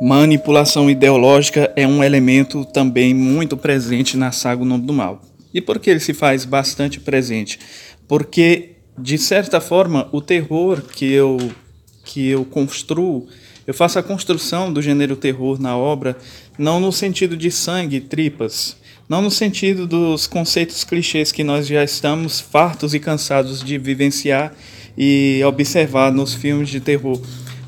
Manipulação ideológica é um elemento também muito presente na saga O Nome do Mal. E por que ele se faz bastante presente? Porque, de certa forma, o terror que eu, que eu construo, eu faço a construção do gênero terror na obra, não no sentido de sangue tripas, não no sentido dos conceitos clichês que nós já estamos fartos e cansados de vivenciar e observar nos filmes de terror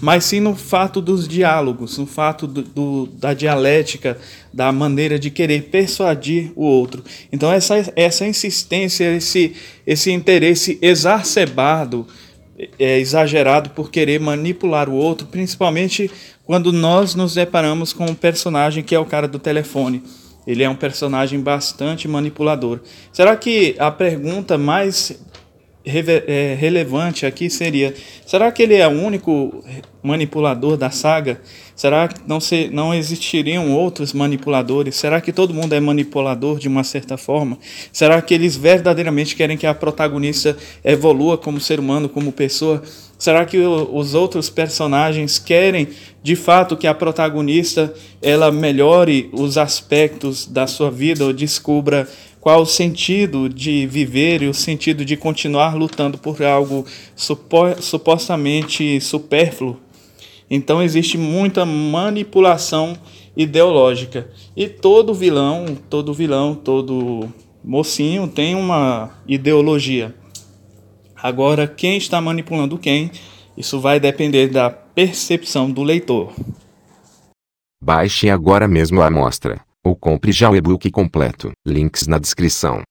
mas sim no fato dos diálogos, no fato do, do, da dialética, da maneira de querer persuadir o outro. Então, essa, essa insistência, esse, esse interesse exacerbado, é, exagerado por querer manipular o outro, principalmente quando nós nos deparamos com um personagem que é o cara do telefone. Ele é um personagem bastante manipulador. Será que a pergunta mais é, relevante aqui seria: será que ele é o único manipulador da saga? Será que não, se, não existiriam outros manipuladores? Será que todo mundo é manipulador de uma certa forma? Será que eles verdadeiramente querem que a protagonista evolua como ser humano, como pessoa? Será que os outros personagens querem de fato que a protagonista ela melhore os aspectos da sua vida ou descubra qual o sentido de viver e o sentido de continuar lutando por algo supo supostamente supérfluo. Então existe muita manipulação ideológica e todo vilão, todo vilão, todo mocinho tem uma ideologia. Agora, quem está manipulando quem, isso vai depender da percepção do leitor. Baixe agora mesmo a amostra ou compre já o e-book completo. Links na descrição.